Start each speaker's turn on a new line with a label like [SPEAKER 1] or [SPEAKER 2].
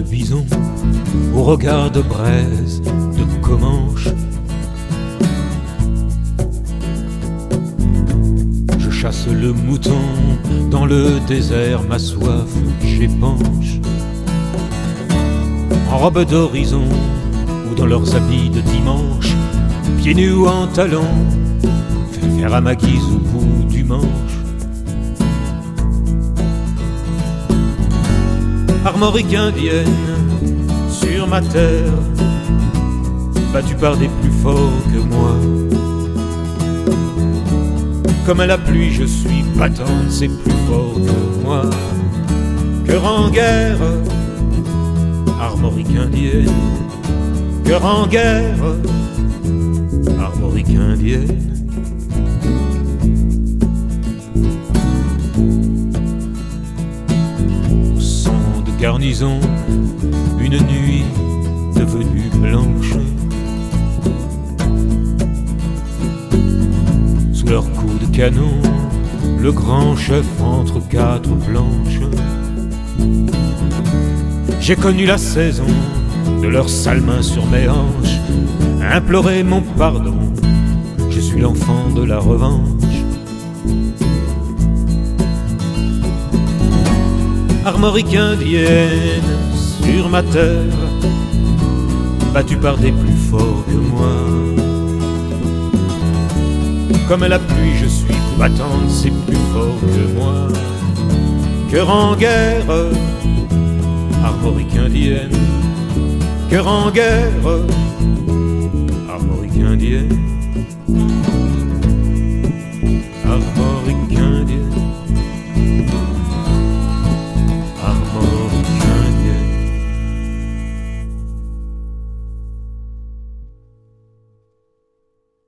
[SPEAKER 1] bison, au regard de braise, de Comanche. Je chasse le mouton dans le désert, ma soif j'épanche. En robe d'horizon ou dans leurs habits de dimanche, pieds nus ou en talons, faire à ma guise au bout du manche. Armorique indienne sur ma terre, battue par des plus forts que moi. Comme à la pluie, je suis battante, c'est plus fort que moi. Cœur en guerre, armorique indienne. Cœur en guerre, armorique indienne. Une nuit devenue blanche. Sous leurs coups de canon, le grand chef entre quatre planches. J'ai connu la saison de leurs sales mains sur mes hanches, implorer mon pardon. Je suis l'enfant de la revanche. Armorique indienne sur ma terre, battue par des plus forts que moi. Comme la pluie, je suis combattante, c'est plus fort que moi. Cœur en guerre, armorique indienne. Cœur en guerre, armorique indienne.